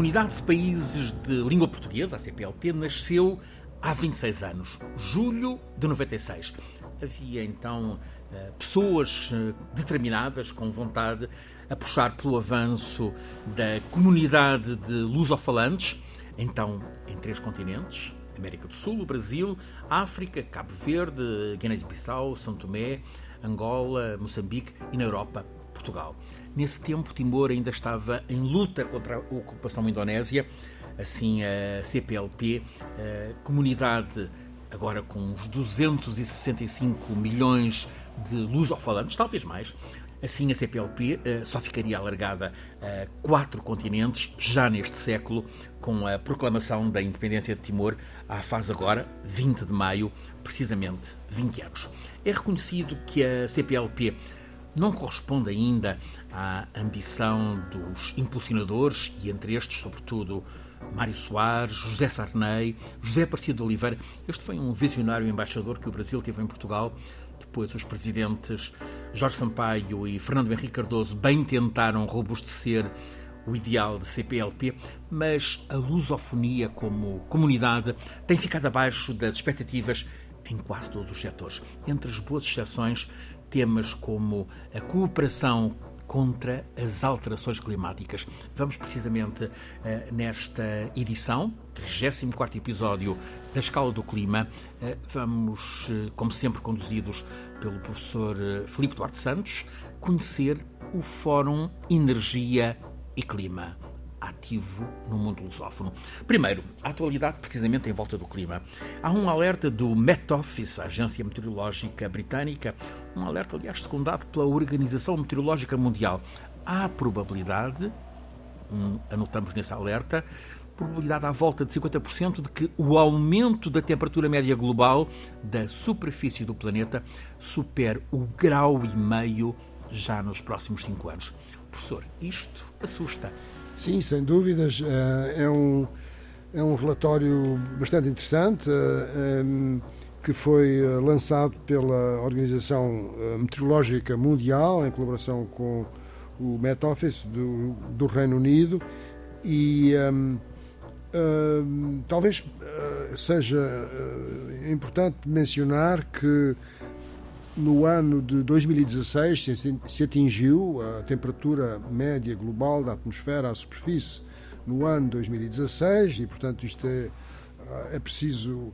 Comunidade de Países de Língua Portuguesa, a CPLP, nasceu há 26 anos, julho de 96. Havia então eh, pessoas eh, determinadas, com vontade, a puxar pelo avanço da comunidade de lusofalantes, então em três continentes: América do Sul, Brasil, África, Cabo Verde, Guiné-Bissau, São Tomé, Angola, Moçambique e na Europa, Portugal. Nesse tempo, Timor ainda estava em luta contra a ocupação indonésia, assim a CPLP, a comunidade agora com uns 265 milhões de lusofalantes, talvez mais, Assim, a CPLP uh, só ficaria alargada a quatro continentes já neste século, com a proclamação da independência de Timor, à fase agora, 20 de maio, precisamente 20 anos. É reconhecido que a CPLP não corresponde ainda à ambição dos impulsionadores, e entre estes, sobretudo, Mário Soares, José Sarney, José Aparecido de Oliveira. Este foi um visionário embaixador que o Brasil teve em Portugal. Depois, os presidentes Jorge Sampaio e Fernando Henrique Cardoso bem tentaram robustecer o ideal de CPLP, mas a lusofonia como comunidade tem ficado abaixo das expectativas em quase todos os setores. Entre as boas exceções, temas como a cooperação contra as alterações climáticas. Vamos precisamente eh, nesta edição, 34 episódio da Escala do Clima, eh, vamos, eh, como sempre, conduzidos pelo professor Filipe Duarte Santos, conhecer o Fórum Energia e Clima ativo no mundo lusófono. Primeiro, a atualidade precisamente em volta do clima. Há um alerta do Met Office, a agência meteorológica britânica, um alerta, aliás, secundado pela Organização Meteorológica Mundial. Há probabilidade, um, anotamos nesse alerta, probabilidade à volta de 50% de que o aumento da temperatura média global da superfície do planeta supere o grau e meio já nos próximos cinco anos. Professor, isto assusta. Sim, sem dúvidas. Eh, é um, é um relatório bastante interessante eh, que foi eh, lançado pela Organização Meteorológica Mundial em colaboração com o Met Office do, do Reino Unido e um, um, talvez seja importante mencionar que no ano de 2016 se atingiu a temperatura média global da atmosfera à superfície no ano 2016 e, portanto, isto é, é preciso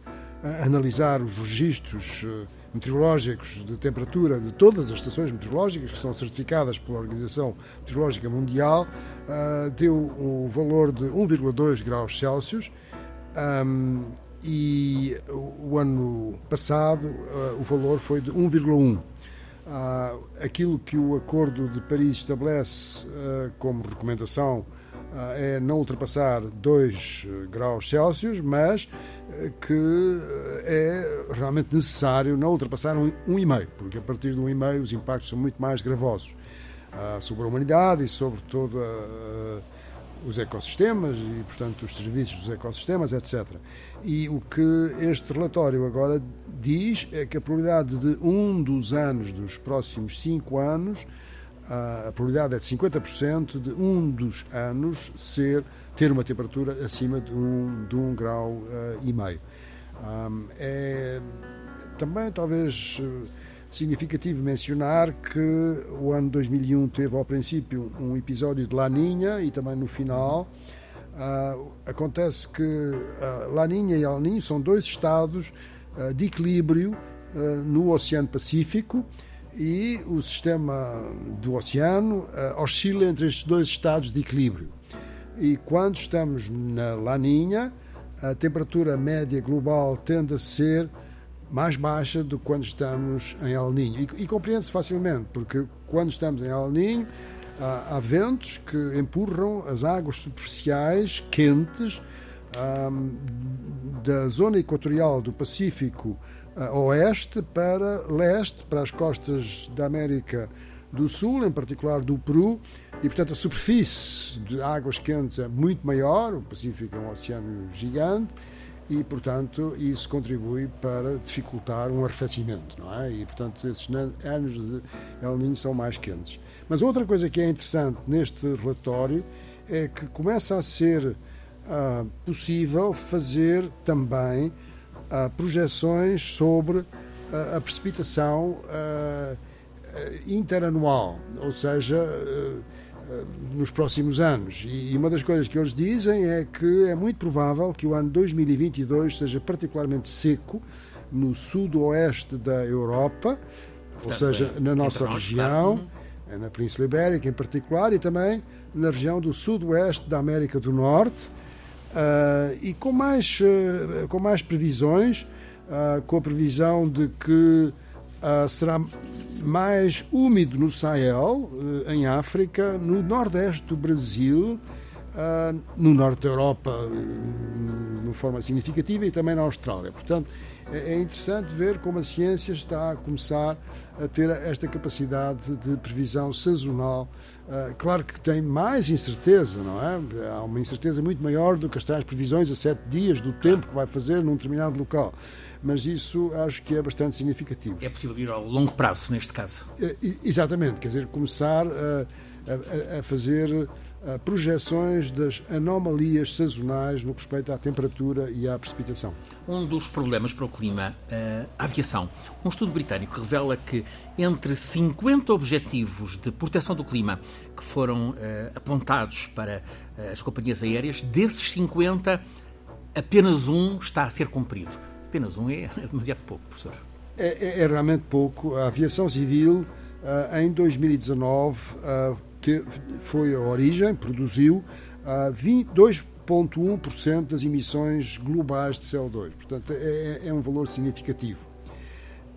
analisar os registros eh, meteorológicos de temperatura de todas as estações meteorológicas que são certificadas pela Organização Meteorológica Mundial, deu um valor de 1,2 graus Celsius e o ano passado uh, o valor foi de 1,1. Uh, ah, aquilo que o Acordo de Paris estabelece uh, como recomendação é não ultrapassar 2 graus Celsius, mas que é realmente necessário não ultrapassar 1,5, um, porque a partir de 1,5 os impactos são muito mais gravosos sobre a humanidade e sobre toda a os ecossistemas e, portanto, os serviços dos ecossistemas, etc. E o que este relatório agora diz é que a probabilidade de um dos anos dos próximos cinco anos, a probabilidade é de 50% de um dos anos ser ter uma temperatura acima de um, de um grau uh, e meio. Um, é também talvez significativo mencionar que o ano 2001 teve ao princípio um episódio de Laninha e também no final. Uh, acontece que uh, Laninha e El Niño são dois estados uh, de equilíbrio no Oceano Pacífico e o sistema do oceano oscila entre estes dois estados de equilíbrio. E quando estamos na Laninha, a temperatura média global tende a ser mais baixa do que quando estamos em El Ninho. E, e compreende-se facilmente, porque quando estamos em El Ninho, há, há ventos que empurram as águas superficiais quentes um, da zona equatorial do Pacífico uh, oeste para leste, para as costas da América do Sul, em particular do Peru, e portanto a superfície de águas quentes é muito maior, o Pacífico é um oceano gigante, e, portanto, isso contribui para dificultar um arrefecimento, não é? E, portanto, esses anos de El Niño são mais quentes. Mas outra coisa que é interessante neste relatório é que começa a ser uh, possível fazer também uh, projeções sobre uh, a precipitação interanual, ou seja, nos próximos anos. E uma das coisas que eles dizem é que é muito provável que o ano 2022 seja particularmente seco no sudoeste da Europa, Portanto, ou seja, é, na nossa região, uhum. na Península Ibérica em particular, e também na região do sudoeste da América do Norte, uh, e com mais, uh, com mais previsões, uh, com a previsão de que será mais úmido no Sahel, em África, no nordeste do Brasil, no norte da Europa, de forma significativa, e também na Austrália. Portanto, é, é interessante ver como a ciência está a começar a ter esta capacidade de previsão sazonal. Uh, claro que tem mais incerteza, não é? Há uma incerteza muito maior do que as tais previsões a sete dias do tempo que vai fazer num determinado local. Mas isso acho que é bastante significativo. É possível ir ao longo prazo, neste caso? Uh, exatamente, quer dizer, começar a, a, a fazer projeções das anomalias sazonais no que respeita à temperatura e à precipitação. Um dos problemas para o clima, a aviação. Um estudo britânico revela que entre 50 objetivos de proteção do clima que foram eh, apontados para eh, as companhias aéreas, desses 50, apenas um está a ser cumprido. Apenas um é, é demasiado pouco, professor. É, é, é realmente pouco. A aviação civil, em 2019, foi a origem, produziu uh, 2,1% das emissões globais de CO2. Portanto, é, é um valor significativo.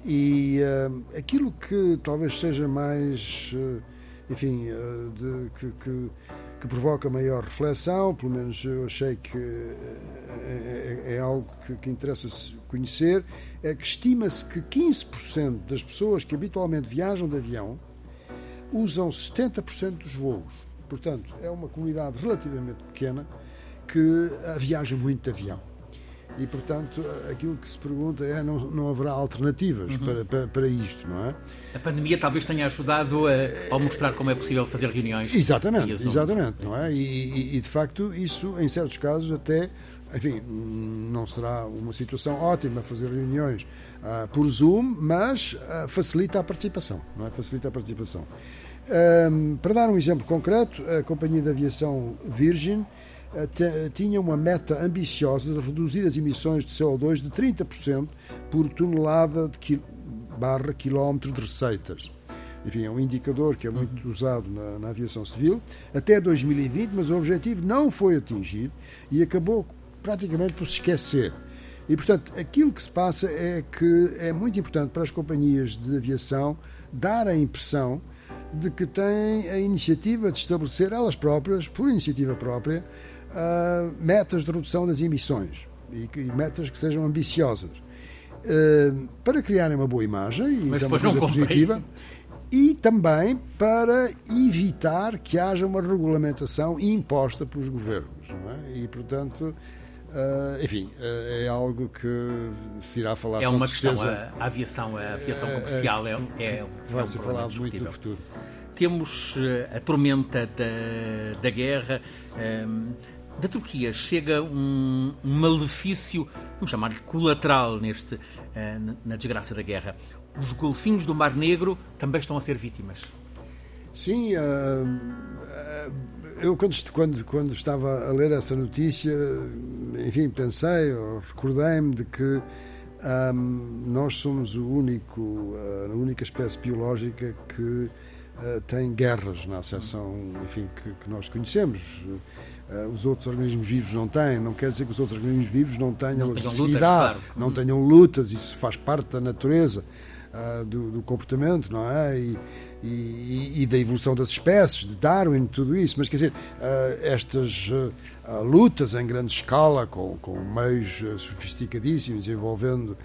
E uh, aquilo que talvez seja mais, uh, enfim, de, que, que, que, provoca maior reflexão, pelo menos eu achei que é, é, é algo que, que interessa conhecer, é que estima-se que 15% das pessoas que habitualmente viajam de avião usam 70% dos voos. Portanto, é uma comunidade relativamente pequena que viaja muito de avião. E, portanto, aquilo que se pergunta é: não, não haverá alternativas uhum. para, para, para, isto, não é? A pandemia talvez tenha ajudado a, a mostrar como é possível fazer reuniões. Exatamente, exatamente, não é? E, e, de facto, isso, em certos casos, até enfim, não será uma situação ótima fazer reuniões uh, por Zoom, mas uh, facilita a participação, não é? Facilita a participação. Um, para dar um exemplo concreto, a companhia de aviação Virgin uh, tinha uma meta ambiciosa de reduzir as emissões de CO2 de 30% por tonelada de quil barra quilómetro de receitas. Enfim, é um indicador que é muito uhum. usado na, na aviação civil até 2020, mas o objetivo não foi atingido e acabou praticamente por se esquecer. E, portanto, aquilo que se passa é que é muito importante para as companhias de aviação dar a impressão de que têm a iniciativa de estabelecer elas próprias, por iniciativa própria, uh, metas de redução das emissões e, e metas que sejam ambiciosas. Uh, para criarem uma boa imagem, e isso é uma coisa positiva, e também para evitar que haja uma regulamentação imposta pelos governos. É? E, portanto, Uh, enfim, uh, é algo que se irá falar É uma questão, a, a, aviação, a aviação ah, comercial é, é, vai é um ser falado muito no futuro. Temos a tormenta da, da guerra. Um, da Turquia chega um, um malefício, vamos chamar-lhe colateral, neste, uh, na desgraça da guerra. Os golfinhos do Mar Negro também estão a ser vítimas. Sim, eu quando, quando, quando estava a ler essa notícia, enfim, pensei, recordei-me de que um, nós somos o único, a única espécie biológica que uh, tem guerras na acessão, enfim, que, que nós conhecemos. Uh, os outros organismos vivos não têm, não quer dizer que os outros organismos vivos não tenham não agressividade, lutas, claro. não tenham lutas, isso faz parte da natureza uh, do, do, comportamento, não é? E, e, e, da evolução das espécies, de Darwin, tudo isso, mas quer dizer, uh, estas uh, lutas em grande escala, com, com meios sofisticadíssimos, envolvendo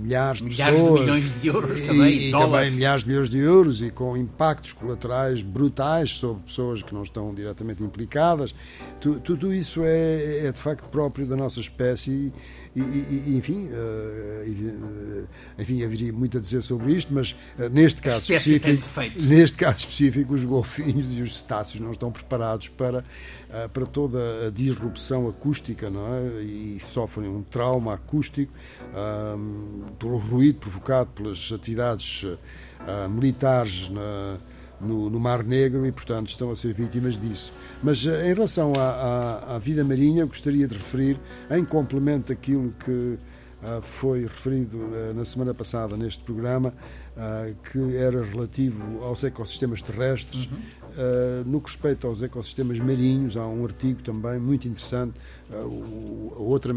milhares de milhares pessoas. de milhões de euros e, também. E, também milhares de milhões de euros e com impactos colaterais brutais sobre pessoas que não estão diretamente implicadas. Tu, tudo isso é, é de facto próprio da nossa espécie e, e, enfim, uh, enfim, haveria muito a dizer sobre isto, mas uh, neste caso específico. Neste caso específico, os golfinhos e os cetáceos não estão preparados para, eh, para toda a disrupção acústica não é? e sofrem um trauma acústico um, pelo ruído provocado pelas atividades uh, militares na, no, no, Mar Negro e, portanto, estão a ser vítimas disso. Mas em relação à, à, à vida marinha, gostaria de referir, em complemento daquilo que foi referido uh, na semana passada neste programa, uh, que era relativo aos ecossistemas terrestres. Uhum. Uh, no que respeita aos ecossistemas marinhos, há um artigo também muito interessante. A outra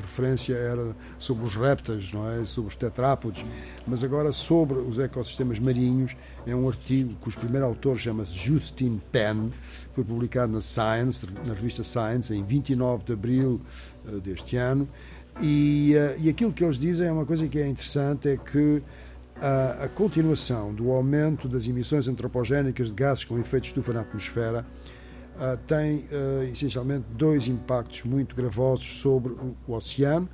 referência era sobre os répteis, não é? sobre os tetrápodes. Mas agora, sobre os ecossistemas marinhos, é um artigo cujo primeiro autor chama-se Justin Penn, foi publicado na Science, na revista Science, em 29 de abril deste ano. E, e aquilo que eles dizem é uma coisa que é interessante: é que a, a continuação do aumento das emissões antropogénicas de gases com efeito estufa na atmosfera uh, tem uh, essencialmente dois impactos muito gravosos sobre o, o, oceano,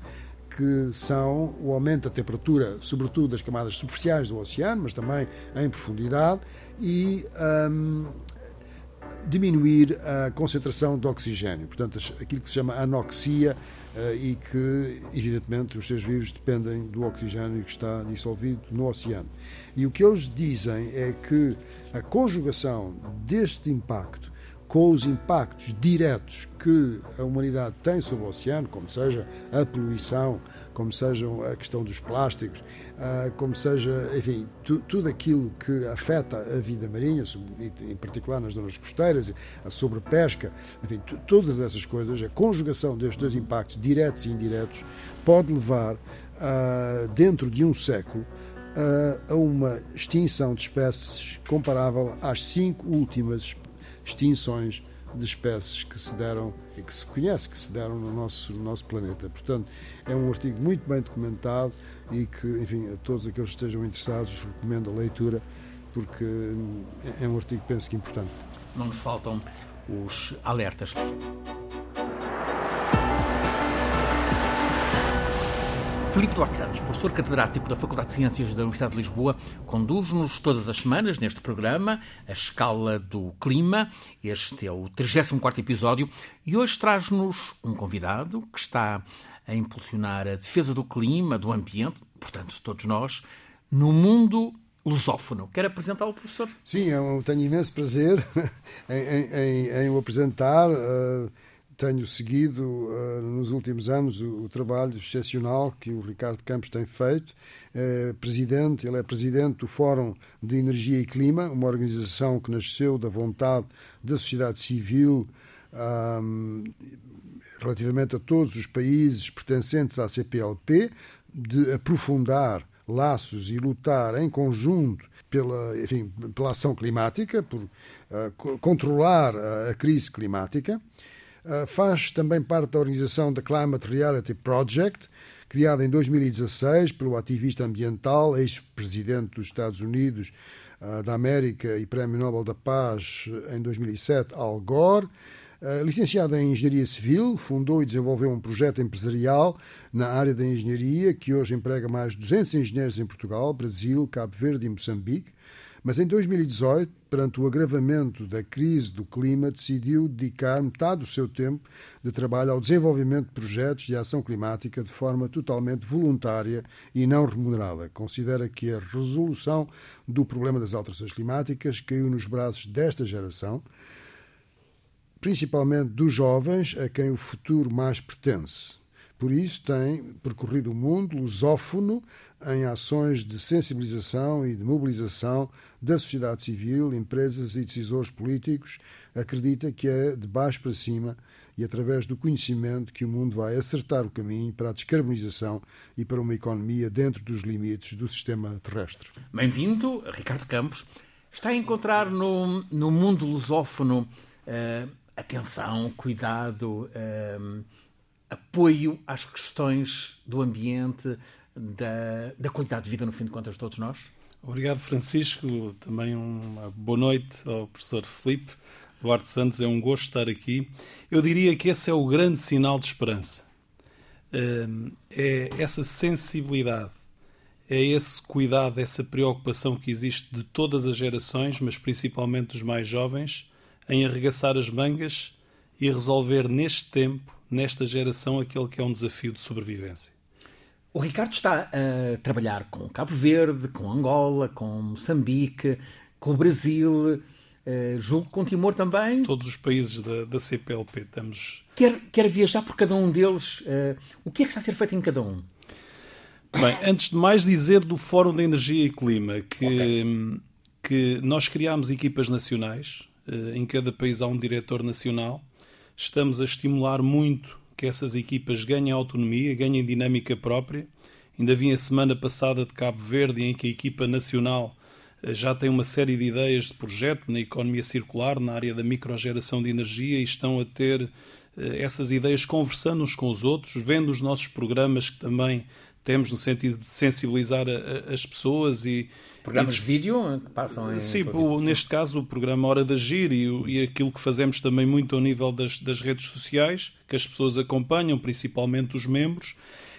que são o aumento da temperatura, sobretudo das camadas superficiais do oceano, mas também em profundidade, e um, diminuir a concentração de oxigênio, portanto, aquilo que se chama anoxia eh, e que, evidentemente, os seres vivos dependem do oxigênio que está dissolvido no oceano. E o que eles dizem é que a conjugação deste impacto com os impactos diretos que a humanidade tem sobre o oceano, como seja a poluição, como seja a questão dos plásticos, ah, como seja, enfim, tudo aquilo que afeta a vida marinha, em particular nas zonas costeiras, a sobrepesca, enfim, todas essas coisas, a conjugação destes dois impactos diretos e indiretos pode levar, ah, dentro de um século, a uma extinção de espécies comparável às cinco últimas extinções de espécies que se deram e que se conhece que se deram no nosso, no nosso planeta. Portanto, é um artigo muito bem documentado e que, enfim, a todos aqueles que estejam interessados recomendo a leitura porque é um artigo, penso que, importante. Não nos faltam os alertas. Filipe Duarte Santos, professor catedrático da Faculdade de Ciências da Universidade de Lisboa, conduz-nos todas as semanas neste programa, A Escala do Clima. Este é o 34 episódio e hoje traz-nos um convidado que está a impulsionar a defesa do clima, do ambiente, portanto, todos nós, no mundo lusófono. Quer apresentá-lo, professor? Sim, eu tenho imenso prazer em, em, em, em o apresentar. Uh tenho seguido uh, nos últimos anos o, o, trabalho excepcional que o Ricardo Campos tem feito. É presidente, ele é presidente do Fórum de Energia e Clima, uma organização que nasceu da vontade da sociedade civil relativamente a todos os países pertencentes à CPLP, de aprofundar laços e lutar em conjunto pela, enfim, pela ação climática, por uh, controlar a, a crise climática. Ah, faz também parte da organização da Climate Reality Project, criada em 2016 pelo ativista ambiental, ex-presidente dos Estados Unidos uh, da América e Prémio Nobel da Paz em 2007, Al Gore. Licenciado em Engenharia Civil, fundou e desenvolveu um projeto empresarial na área da engenharia que hoje emprega mais de 200 engenheiros em Portugal, Brasil, Cabo Verde e Moçambique. Mas em 2018, perante o agravamento da crise do clima, decidiu dedicar metade do seu tempo de trabalho ao desenvolvimento de projetos de ação climática de forma totalmente voluntária e não remunerada. Considera que a resolução do problema das alterações climáticas caiu nos braços desta geração, principalmente dos jovens a quem o futuro mais pertence. Por isso, tem percorrido o mundo lusófono em ações de sensibilização e de mobilização da sociedade civil, empresas e decisores políticos. Acredita que é de baixo para cima e através do conhecimento que o mundo vai acertar o caminho para a descarbonização e para uma economia dentro dos limites do sistema terrestre. Bem-vindo, Ricardo Campos. Está a encontrar no, no mundo lusófono uh, atenção, cuidado. Uh, apoio às questões do ambiente, da, da qualidade de vida, no fim de contas, de todos nós? Obrigado, Francisco. Também uma boa noite ao professor Felipe Duarte Santos. É um gosto estar aqui. Eu diria que esse é o grande sinal de esperança. É essa sensibilidade, é esse cuidado, essa preocupação que existe de todas as gerações, mas principalmente dos mais jovens, em arregaçar as mangas e resolver neste tempo, nesta geração, aquele que é um desafio de sobrevivência. O Ricardo está a trabalhar com Cabo Verde, com Angola, com Moçambique, com o Brasil, uh, julgo com Timor também. Todos os países da, da CPLP estamos. Quer, quer viajar por cada um deles. Uh, o que é que está a ser feito em cada um? Bem, antes de mais dizer do Fórum da Energia e Clima, que, okay. que nós criámos equipas nacionais, uh, em cada país há um diretor nacional. Estamos a estimular muito que essas equipas ganhem autonomia, ganhem dinâmica própria. Ainda vi a semana passada de Cabo Verde, em que a equipa nacional eh, já tem uma série de ideias de projeto na economia circular, na área da microgeração de energia e estão a ter eh, essas ideias conversando uns com os outros, vendo os nossos programas que também temos no sentido de sensibilizar a, a, as pessoas e programas e de vídeo que passam em sim, o, neste caso o programa Hora de Agir e, e, aquilo que fazemos também muito ao nível das, das redes sociais que as pessoas acompanham, principalmente os membros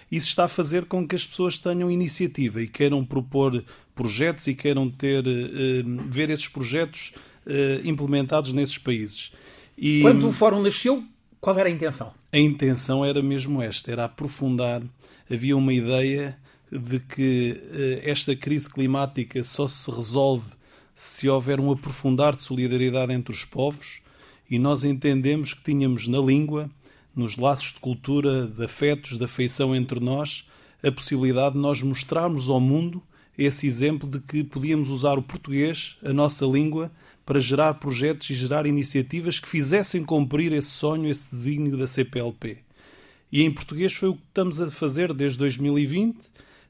isso está a fazer com que as pessoas tenham iniciativa e queiram propor projetos e queiram ter, uh, ver esses projetos uh, implementados nesses países. E, Quando o fórum nasceu, qual era a intenção? A intenção era mesmo esta, era aprofundar. Havia uma ideia de que uh, esta crise climática só se resolve se houver um aprofundar de solidariedade entre os povos e nós entendemos que tínhamos na língua nos laços de cultura, de afetos, de afeição entre nós, a possibilidade de nós mostrarmos ao mundo esse exemplo de que podíamos usar o português, a nossa língua, para gerar projetos e gerar iniciativas que fizessem cumprir esse sonho, esse desígnio da CPLP. E em português foi o que estamos a fazer desde 2020,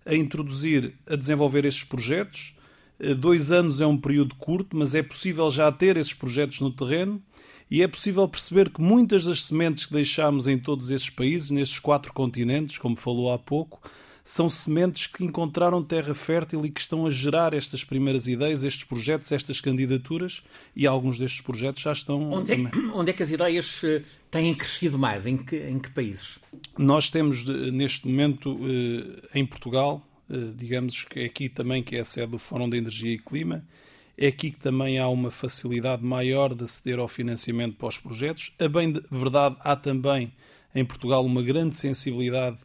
a introduzir, a desenvolver estes projetos. Eh, dois anos é um período curto, mas é possível já ter esses projetos no terreno e é possível perceber que muitas das sementes que deixámos em todos esses países, nestes quatro continentes, como falou há pouco, são sementes que encontraram terra fértil e que estão a gerar estas primeiras ideias, estes projetos, estas candidaturas, e alguns destes projetos já estão. Onde é que, onde é que as ideias eh, têm crescido mais? Em que, em que países? Nós temos, neste momento, eh, em Portugal, eh, digamos que é aqui também que é a sede do Fórum de Energia e Clima, é aqui que também há uma facilidade maior de aceder ao financiamento para os projetos. A bem de verdade, há também em Portugal uma grande sensibilidade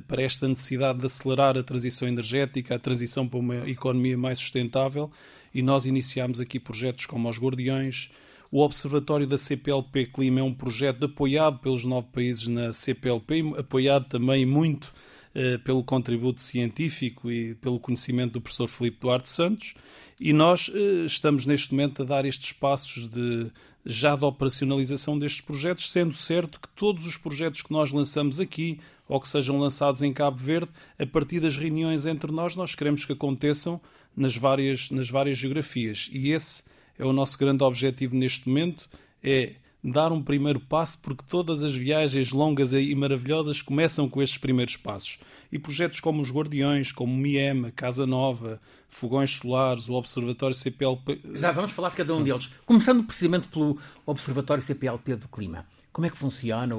para esta necessidade de acelerar a transição energética, a transição para uma economia mais sustentável, e nós iniciamos aqui projetos como os Guardiões. O Observatório da CPLP Clima é um projeto apoiado pelos nove países na CPLP, apoiado também muito eh, pelo contributo científico e pelo conhecimento do professor Filipe Duarte Santos. E nós eh, estamos neste momento a dar estes passos de já de operacionalização destes projetos, sendo certo que todos os projetos que nós lançamos aqui ou que sejam lançados em Cabo Verde, a partir das reuniões entre nós, nós queremos que aconteçam nas várias, nas várias geografias. E esse é o nosso grande objetivo neste momento, é dar um primeiro passo, porque todas as viagens longas e maravilhosas começam com estes primeiros passos. E projetos como os Guardiões, como o MIEM, Casa Nova, Fogões Solares, o Observatório CPLP. Já vamos falar de cada um deles. Começando precisamente pelo Observatório CPLP do Clima. Como é que funciona?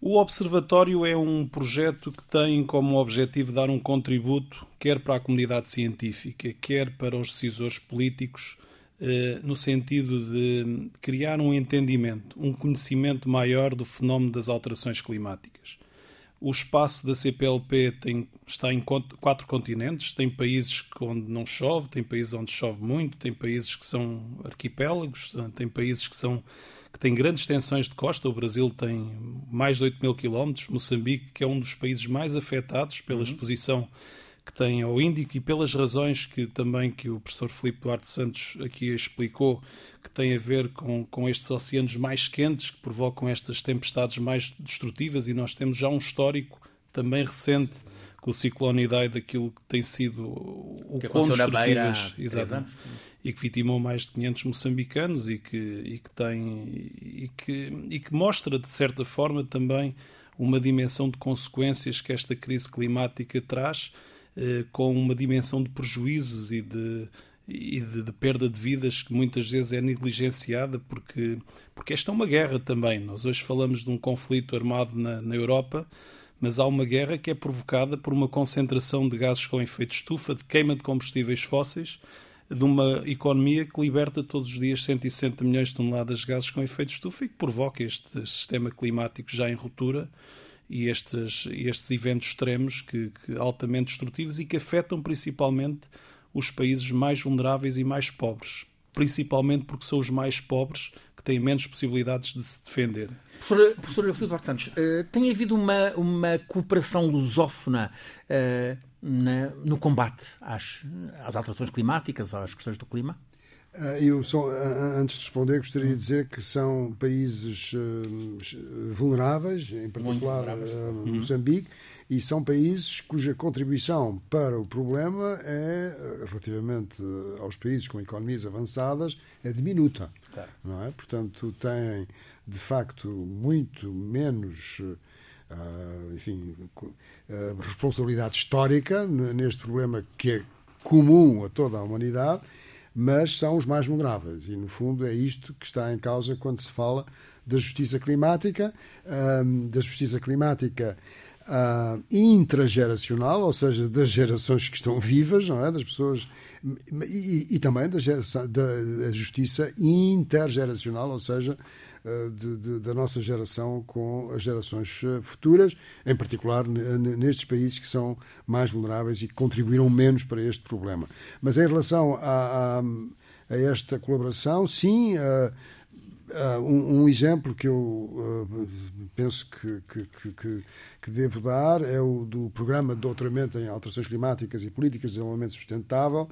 O Observatório é um projeto que tem como objetivo dar um contributo, quer para a comunidade científica, quer para os decisores políticos eh, no sentido de criar um entendimento, um conhecimento maior do fenómeno das alterações climáticas. O espaço da CPLP tem, está em quatro continentes, tem países onde não chove, tem países onde chove muito, tem países que são arquipélagos, tem países que são que têm grandes extensões de costa. O Brasil tem mais de 8 mil quilómetros, Moçambique, que é um dos países mais afetados pela uhum. Que tem ao Índico e pelas razões que também que o professor Filipe Duarte Santos aqui explicou, que tem a ver com, com estes oceanos mais quentes que provocam estas tempestades mais destrutivas e nós temos já um histórico também recente com o ciclone Idai daquilo que tem sido o que quão destrutivas. E que vitimou mais de 500 moçambicanos e que, e que tem e que, e que mostra de certa forma também uma dimensão de consequências que esta crise climática traz com uma dimensão de prejuízos e de, e de, de, perda de vidas que muitas vezes é negligenciada porque, porque esta é uma guerra também. Nós hoje falamos de um conflito armado na, na Europa, mas há uma guerra que é provocada por uma concentração de gases com efeito estufa, de queima de combustíveis fósseis, de uma economia que liberta todos os dias 160 milhões de toneladas de gases com efeito estufa e que provoca este sistema climático já em ruptura e estes, estes eventos extremos que, que altamente destrutivos e que afetam principalmente os países mais vulneráveis e mais pobres, principalmente porque são os mais pobres que têm menos possibilidades de se defender. Professora, professora Filipe Santos, uh, tem havido uma, uma cooperação lusófona uh, na, no combate às, às alterações climáticas, às questões do clima? Ah, eu só, antes de responder, gostaria de dizer que são países vulneráveis, em particular vulneráveis. Uhum. Moçambique, e são países cuja contribuição para o problema é, relativamente aos países com economias avançadas, é diminuta. Claro. Não é? Portanto, têm, de facto, muito menos enfim, responsabilidade histórica neste problema que é comum a toda a humanidade, mas são os mais vulneráveis. E, no fundo, é isto que está em causa quando se fala da justiça climática, da justiça climática uh, intrageracional, ou seja, das gerações que estão vivas, não é? das pessoas, e, e também da, geração, da, da, justiça intergeracional, ou seja, de, de, da nossa geração com as gerações ah, futuras, em particular nestes países que são mais vulneráveis e que contribuíram menos para este problema. Mas em relação a, a, a esta colaboração, sim. Uh, um, um, exemplo que eu uh, penso que, que, que, que, devo dar é o do Programa de Doutoramento em Alterações Climáticas e Políticas de Desenvolvimento Sustentável,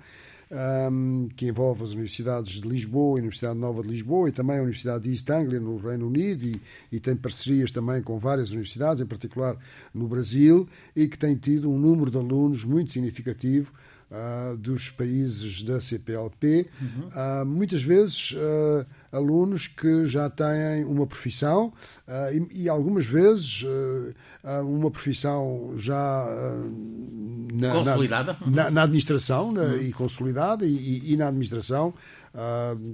um, que envolve as universidades de Lisboa, a Universidade Nova de Lisboa e também a Universidade de East Anglia, no Reino Unido, e, e tem parcerias também com várias universidades, em particular no Brasil, e que tem tido um número de alunos muito significativo uh, dos países da CPLP, uhum. uh, muitas vezes uh, alunos que já têm uma profissão e, e, algumas vezes uma profissão já na, consolidada na, na administração né, uhum. e consolidada e, e na administração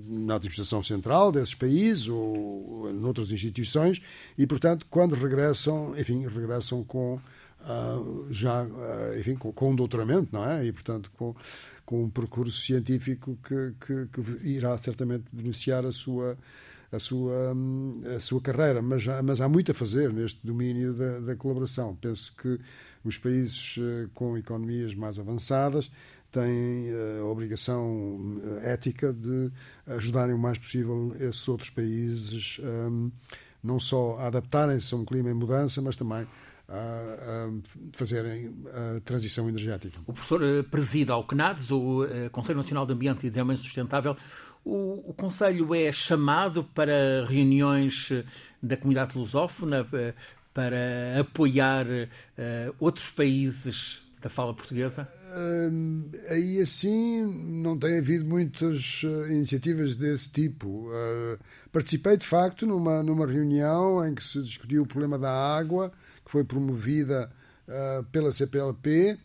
na administração central desses países ou noutras instituições e portanto quando regressam enfim regressam com uh, já, uh, enfim, com, com, um doutoramento, não é? E, portanto, com, com um percurso científico que, que, que irá certamente beneficiar a sua a sua, a sua carreira, mas, mas há muito a fazer neste domínio da, da colaboração. Penso que os países uh, com economias mais avançadas têm a obrigação ética de ajudarem o mais possível esses outros países um, não só a adaptarem-se a um clima em mudança, mas também a, fazerem a transição energética. O professor eh, presida ao CNADES, o eh, Conselho Nacional de Ambiente e Desenvolvimento Sustentável. O, o Conselho é chamado para reuniões eh, da comunidade lusófona para apoiar uh, outros países da fala portuguesa? Uh, aí assim não tem havido muitas uh, iniciativas desse tipo. Uh, participei de facto numa, numa reunião em que se discutiu o problema da água que foi promovida uh, pela CPLP,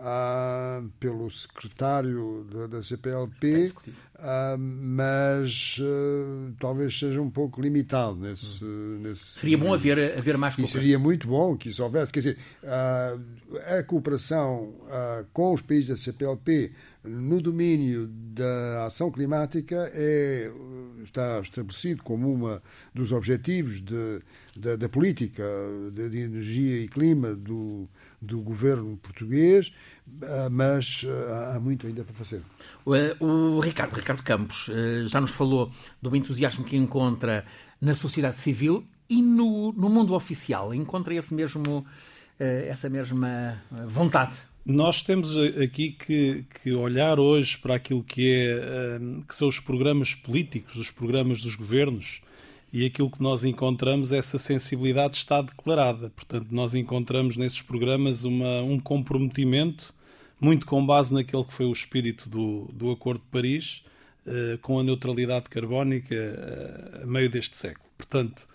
ah, pelo secretário da, da CPLP, ah, mas talvez seja um pouco limitado nesse. Nesse seria bom haver, haver mais cooperação. E seria muito bom que isso houvesse. Quer dizer, a cooperação com os países da CPLP no domínio da ação climática é, está estabelecido como um dos objetivos de, de, da política de, de, energia e clima do, do governo português, ah, mas ah, há muito ainda para fazer. O, eh, Ricardo, Ricardo Campos eh, já nos falou do entusiasmo que encontra na sociedade civil e no, no mundo oficial. Encontra esse mesmo, eh, essa mesma vontade nós temos aqui que, que, olhar hoje para aquilo que, é, que são os programas políticos, os programas dos governos, e aquilo que nós encontramos, essa sensibilidade está declarada. Portanto, nós encontramos nesses programas uma, um comprometimento, muito com base naquele que foi o espírito do, do Acordo de Paris, uh, com a neutralidade carbónica uh, a meio deste século. Portanto,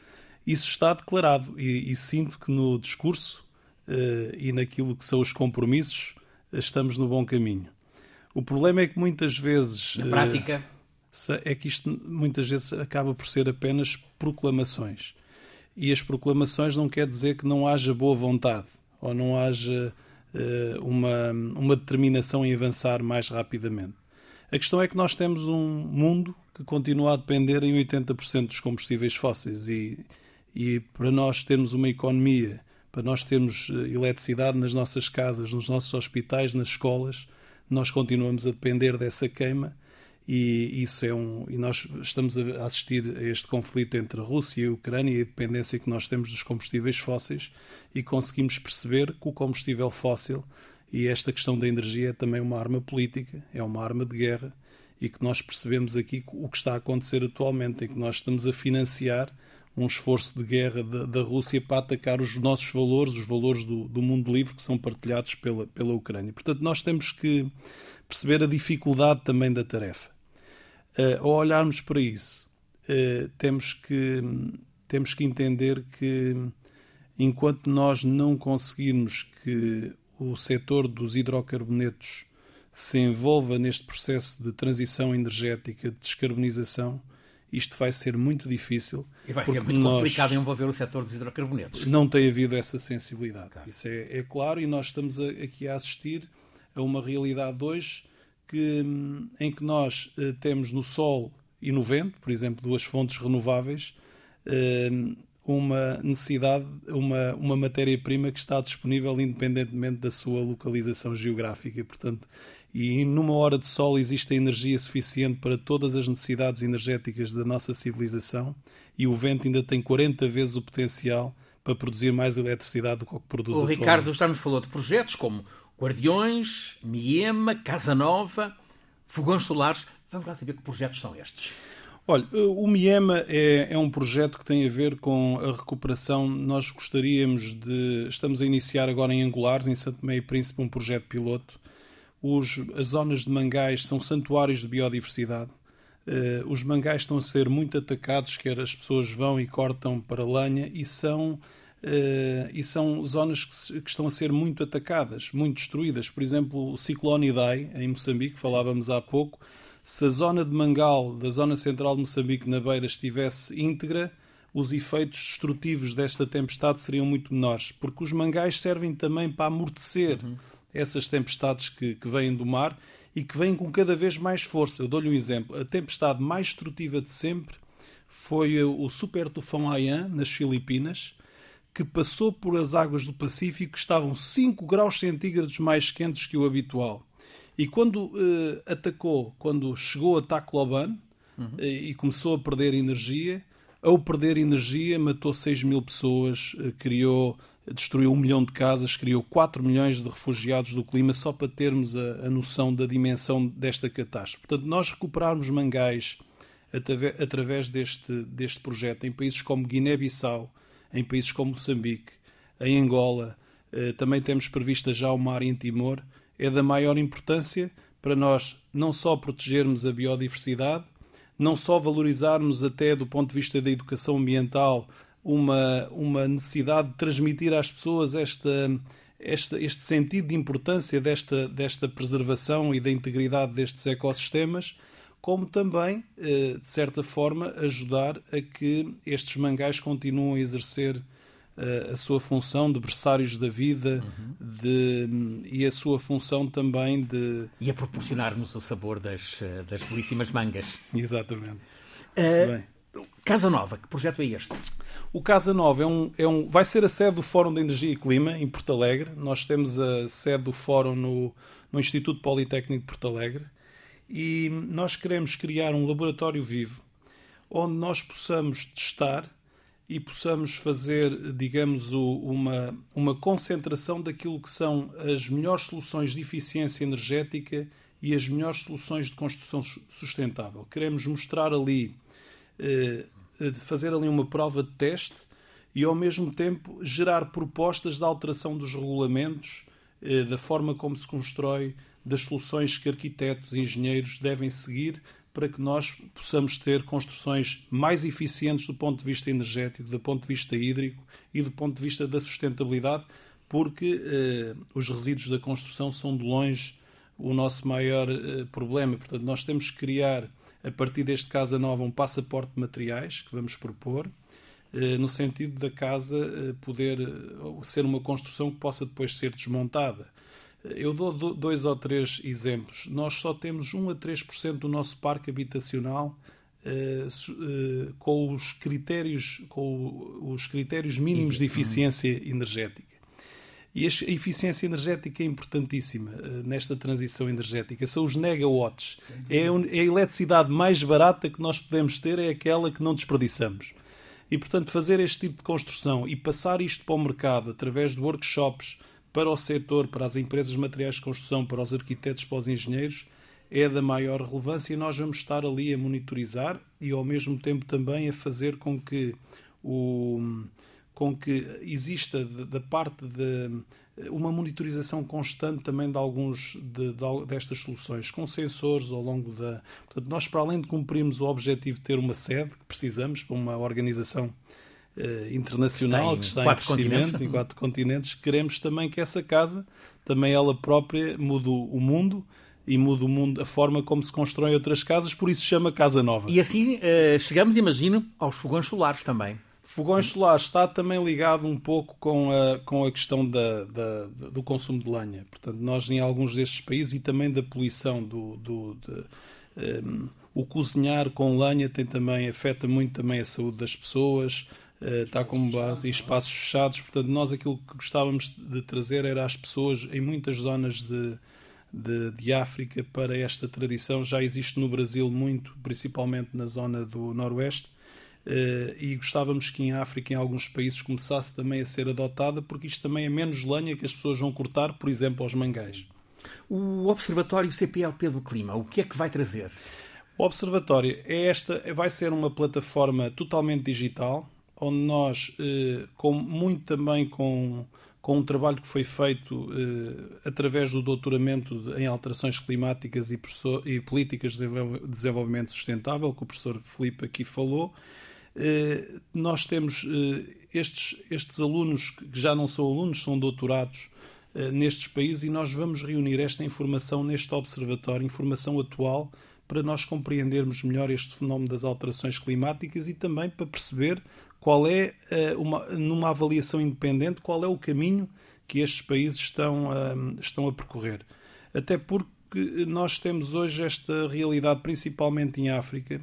isso está declarado e, e sinto que no discurso uh, e naquilo que são os compromissos estamos no bom caminho. O problema é que muitas vezes. Na prática é que isto muitas vezes acaba por ser apenas proclamações. e as proclamações não quer dizer que não haja boa vontade ou não haja uh, uma, uma determinação em avançar mais rapidamente. A questão é que nós temos um mundo que continua a depender em 80% dos combustíveis fósseis e, e para nós termos uma economia, para nós termos eh, eletricidade nas nossas casas, nos nossos hospitais, nas escolas, nós continuamos a depender dessa queima e isso é um e nós estamos a assistir a este conflito entre a Rússia e a Ucrânia e a dependência que nós temos dos combustíveis fósseis e conseguimos perceber que o combustível fóssil e esta questão da energia é também uma arma política, é uma arma de guerra e que nós percebemos aqui o que está a acontecer atualmente, em que nós estamos a financiar um esforço de guerra da, da Rússia para atacar os nossos valores, os valores do, do mundo livre que são partilhados pela, pela Ucrânia. Portanto, nós temos que perceber a dificuldade também da tarefa. Uh, ao olharmos para isso, uh, temos, que, temos que entender que enquanto nós não conseguirmos que o setor dos hidrocarbonetos se envolva neste processo de transição energética, de descarbonização, isto vai ser muito difícil. E vai ser muito complicado envolver o setor dos hidrocarbonetos. Não tem havido essa sensibilidade. Claro. Isso é, é, claro, e nós estamos a, aqui a assistir a uma realidade hoje que, em que nós eh, temos no sol e no vento, por exemplo, duas fontes renováveis, eh, uma necessidade, uma, uma matéria-prima que está disponível independentemente da sua localização geográfica. Portanto, e numa hora de sol existe a energia suficiente para todas as necessidades energéticas da nossa civilização e o vento ainda tem 40 vezes o potencial para produzir mais eletricidade do que o que produz O Ricardo já nos falou de projetos como Guardiões, Miema, Casa Nova, fogões solares. Vamos lá saber que projetos são estes. Olha, o Miema é, é, um projeto que tem a ver com a recuperação. Nós gostaríamos de. Estamos a iniciar agora em Angulares, em Santo Meio Príncipe, um projeto piloto os, as zonas de mangais são santuários de biodiversidade. Uh, os mangais estão a ser muito atacados, quer as pessoas vão e cortam para lenha, e são, e são zonas que, que, estão a ser muito atacadas, muito destruídas. Por exemplo, o ciclone Idai, em Moçambique, falávamos há pouco, se a zona de Mangal, da zona central de Moçambique, na beira, estivesse íntegra, os efeitos destrutivos desta tempestade seriam muito menores, porque os mangais servem também para amortecer. Uhum essas tempestades que, que vêm do mar e que vêm com cada vez mais força. Eu dou-lhe um exemplo. A tempestade mais destrutiva de sempre foi o super tufão Haiyan, nas Filipinas, que passou por as águas do Pacífico que estavam 5 graus centígrados mais quentes que o habitual. E quando uh, atacou, quando chegou a Tacloban uhum. uh, e começou a perder energia, ao perder energia matou 6 mil pessoas, uh, criou destruiu um milhão de casas, criou 4 milhões de refugiados do clima, só para termos a, a noção da dimensão desta catástrofe. Portanto, nós recuperarmos mangais através deste, deste projeto em países como Guiné-Bissau, em países como Moçambique, em Angola, eh, também temos prevista já uma área em Timor, é da maior importância para nós não só protegermos a biodiversidade, não só valorizarmos até do ponto de vista da educação ambiental uma, uma necessidade de transmitir às pessoas esta, esta, este sentido de importância desta, desta preservação e da integridade destes ecossistemas, como também, eh, de certa forma, ajudar a que estes mangais continuem a exercer eh, a sua função de berçários da vida uhum. de, e a sua função também de. E a proporcionar-nos o sabor das, eh, das belíssimas mangas. Exatamente. Uh, Casa Nova, que projeto é este? O Casa Nova é um, é um, vai ser a sede do Fórum de Energia e Clima, em Porto Alegre. Nós temos a sede do Fórum no, no Instituto Politécnico de Porto Alegre e nós queremos criar um laboratório vivo onde nós possamos testar e possamos fazer, digamos, uma, uma concentração daquilo que são as melhores soluções de eficiência energética e as melhores soluções de construção sustentável. Queremos mostrar ali eh, fazer ali uma prova de teste e, ao mesmo tempo, gerar propostas de alteração dos regulamentos, eh, da forma como se constrói, das soluções que arquitetos e engenheiros devem seguir para que nós possamos ter construções mais eficientes do ponto de vista energético, do ponto de vista hídrico e do ponto de vista da sustentabilidade, porque eh, os resíduos da construção são de longe o nosso maior eh, problema. Portanto, nós temos que criar a partir deste Casa Nova, um passaporte de materiais que vamos propor, no sentido da casa poder ser uma construção que possa depois ser desmontada. Eu dou dois ou três exemplos. Nós só temos 1 a 3% do nosso parque habitacional com os critérios, com os critérios mínimos de eficiência energética. E a eficiência energética é importantíssima uh, nesta transição energética. São os negawatts. É, é a eletricidade mais barata que nós podemos ter, é aquela que não desperdiçamos. E, portanto, fazer este tipo de construção e passar isto para o mercado através de workshops para o setor, para as empresas de materiais de construção, para os arquitetos, para os engenheiros, é da maior relevância e nós vamos estar ali a monitorizar e, ao mesmo tempo, também a fazer com que o com que exista da parte de uma monitorização constante também de alguns de, de, destas soluções, com sensores ao longo da. Portanto, nós, para além de cumprirmos o objetivo de ter uma sede que precisamos para uma organização eh, internacional que está, em, que está em crescimento em quatro continentes, queremos também que essa casa, também ela própria, mude o mundo e mude o mundo, a forma como se constroem outras casas, por isso chama Casa Nova. E assim eh, chegamos, imagino, aos fogões solares também. Fogões solares está também ligado um pouco com a, com a questão da, da, do consumo de lenha. Portanto, nós em alguns destes países e também da poluição do, do de, um, o cozinhar com lenha tem também afeta muito também a saúde das pessoas. Está como base em espaços fechados. Portanto, nós aquilo que gostávamos de trazer era as pessoas em muitas zonas de, de, de, África para esta tradição. Já existe no Brasil muito, principalmente na zona do Noroeste, Uh, e gostávamos que em África, em alguns países, começasse também a ser adotada, porque isto também é menos lenha que as pessoas vão cortar, por exemplo, aos mangais. O Observatório CPLP do Clima, o que é que vai trazer? O Observatório é esta, vai ser uma plataforma totalmente digital, onde nós, uh, com, muito também com, com um trabalho que foi feito uh, através do doutoramento em alterações climáticas e, e políticas de desenvolvimento sustentável, que o professor Felipe aqui falou, eh, nós temos eh, estes, estes alunos que já não são alunos, são doutorados eh, nestes países e nós vamos reunir esta informação neste observatório, informação atual, para nós compreendermos melhor este fenómeno das alterações climáticas e também para perceber qual é, uma, numa avaliação independente, qual é o caminho que estes países estão, estão a percorrer. Até porque nós temos hoje esta realidade, principalmente em África,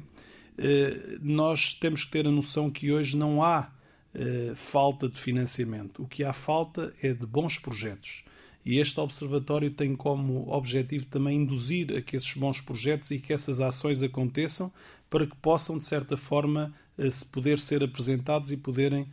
eh, nós temos que ter a noção que hoje não há eh, falta de financiamento. O que há falta é de bons projetos. E este observatório tem como objetivo também induzir a que esses bons projetos e que essas ações aconteçam para que possam, de certa forma, eh, se poder ser apresentados e poderem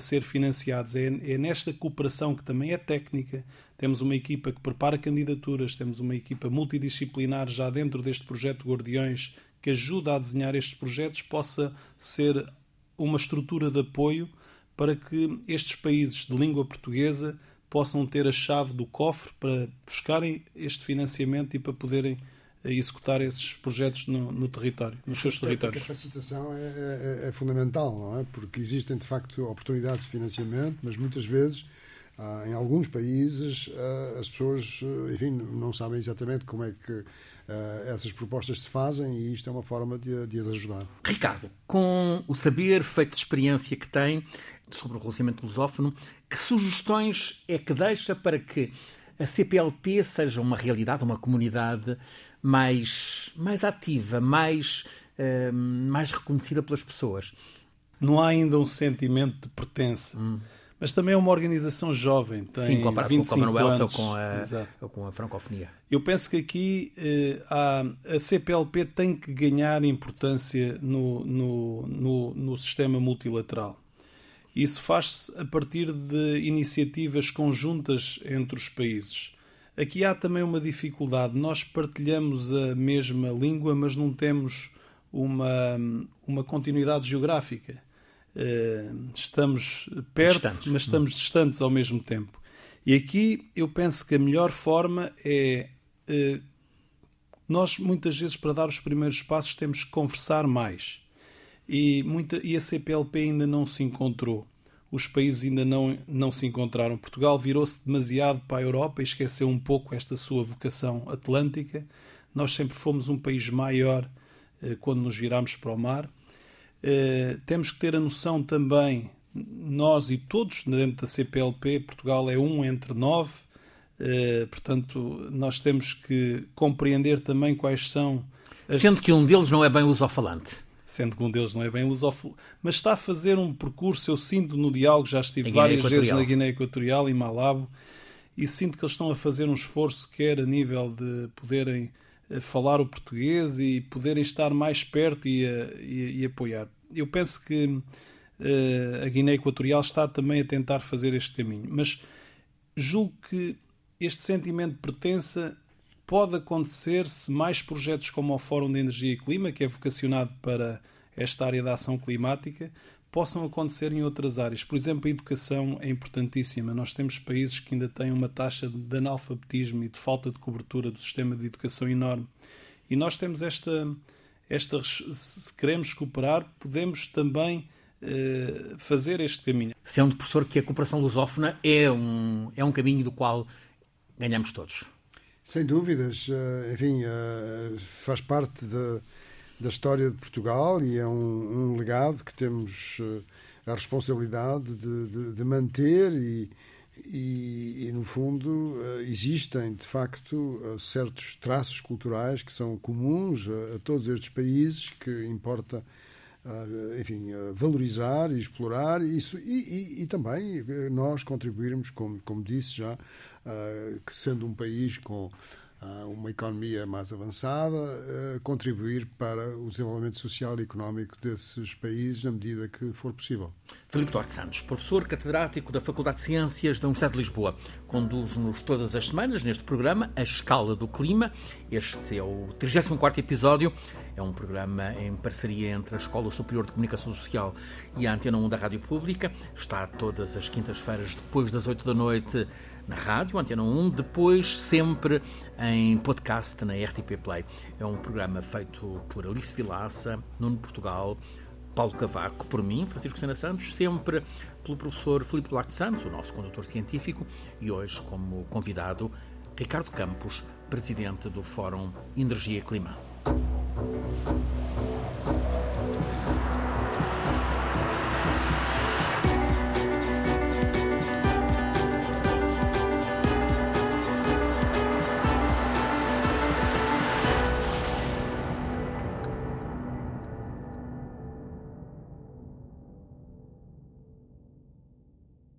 ser financiados. É, é nesta cooperação que também é técnica. Temos uma equipa que prepara candidaturas, temos uma equipa multidisciplinar já dentro deste projeto Guardiões que ajuda a desenhar estes projetos possa ser uma estrutura de apoio para que estes países de língua portuguesa possam ter a chave do cofre para buscarem este financiamento e para poderem eh, executar esses projetos no, no território, nos seus territórios. A capacitação é, é, é, fundamental, não é? Porque existem de facto oportunidades de financiamento, mas muitas vezes ah, em alguns países ah, as pessoas, enfim, não sabem exatamente como é que uh, essas propostas se fazem e isto é uma forma de, de as ajudar. Ricardo, com o saber feito de experiência que tem sobre o relacionamento lusófono, que sugestões é que deixa para que a CPLP seja uma realidade, uma comunidade mais, mais ativa, mais, uh, mais reconhecida pelas pessoas? Não há ainda um sentimento de pertença. Hum mas também é uma organização jovem, tem Sim, com a, 25 com a Commonwealth ou com a, ou com a francofonia. Eu penso que aqui eh, a, a CPLP tem que ganhar importância no, no, no, no sistema multilateral. Isso faz-se a partir de iniciativas conjuntas entre os países. Aqui há também uma dificuldade. Nós partilhamos a mesma língua, mas não temos uma, uma continuidade geográfica. Eh, estamos perto, distantes. mas estamos distantes ao mesmo tempo. E aqui eu penso que a melhor forma é. Eh, nós, muitas vezes, para dar os primeiros passos, temos que conversar mais. E, muita, e a CPLP ainda não se encontrou. Os países ainda não, não se encontraram. Portugal virou-se demasiado para a Europa e esqueceu um pouco esta sua vocação atlântica. Nós sempre fomos um país maior eh, quando nos viramos para o mar Uh, temos que ter a noção também, nós e todos dentro da CPLP, Portugal é um entre nove, uh, portanto, nós temos que compreender também quais são. As... Sendo que um deles não é bem lusofalante sendo que um deles não é bem lusófono, mas está a fazer um percurso, eu sinto no diálogo, já estive várias vezes na Guiné Equatorial e Malabo, e sinto que eles estão a fazer um esforço, quer a nível de poderem eh, falar o português e poderem estar mais perto e, e, e apoiar. Eu penso que uh, a Guiné Equatorial está também a tentar fazer este caminho, mas julgo que este sentimento de pertença pode acontecer se mais projetos como o Fórum de Energia e Clima, que é vocacionado para esta área da ação climática, possam acontecer em outras áreas. Por exemplo, a educação é importantíssima. Nós temos países que ainda têm uma taxa de analfabetismo e de falta de cobertura do sistema de educação enorme. E nós temos esta, esta se queremos cooperar, podemos também eh, fazer este caminho. Sendo professor que a cooperação lusófona é um, é um caminho do qual ganhamos todos. Sem dúvidas, eh, enfim, eh, faz parte da, da história de Portugal e é um, um legado que temos eh, a responsabilidade de, de, de manter e, e, e, no fundo, existem de facto certos traços culturais que são comuns a, a todos estes países que importa enfim, valorizar e explorar isso e, e, e, também nós contribuirmos, como, como disse já, que sendo um país com uh, uma economia mais avançada, uh, contribuir para o desenvolvimento social e económico desses países na medida que for possível. Filipe Duarte Santos, professor catedrático da Faculdade de Ciências da Universidade de Lisboa, conduz-nos todas as semanas neste programa A Escala do Clima. Este é o 34º episódio. É um programa em parceria entre a Escola Superior de Comunicação Social e a Antena 1 da Rádio Pública. Está todas as quintas-feiras, depois das 8 da noite, na rádio, Antena 1, depois sempre em podcast na RTP Play. É um programa feito por Alice Vilaça, Nuno Portugal, Paulo Cavaco, por mim, Francisco Sena Santos, sempre pelo professor Filipe Duarte Santos, o nosso condutor científico, e hoje como convidado Ricardo Campos, presidente do Fórum Energia e Clima.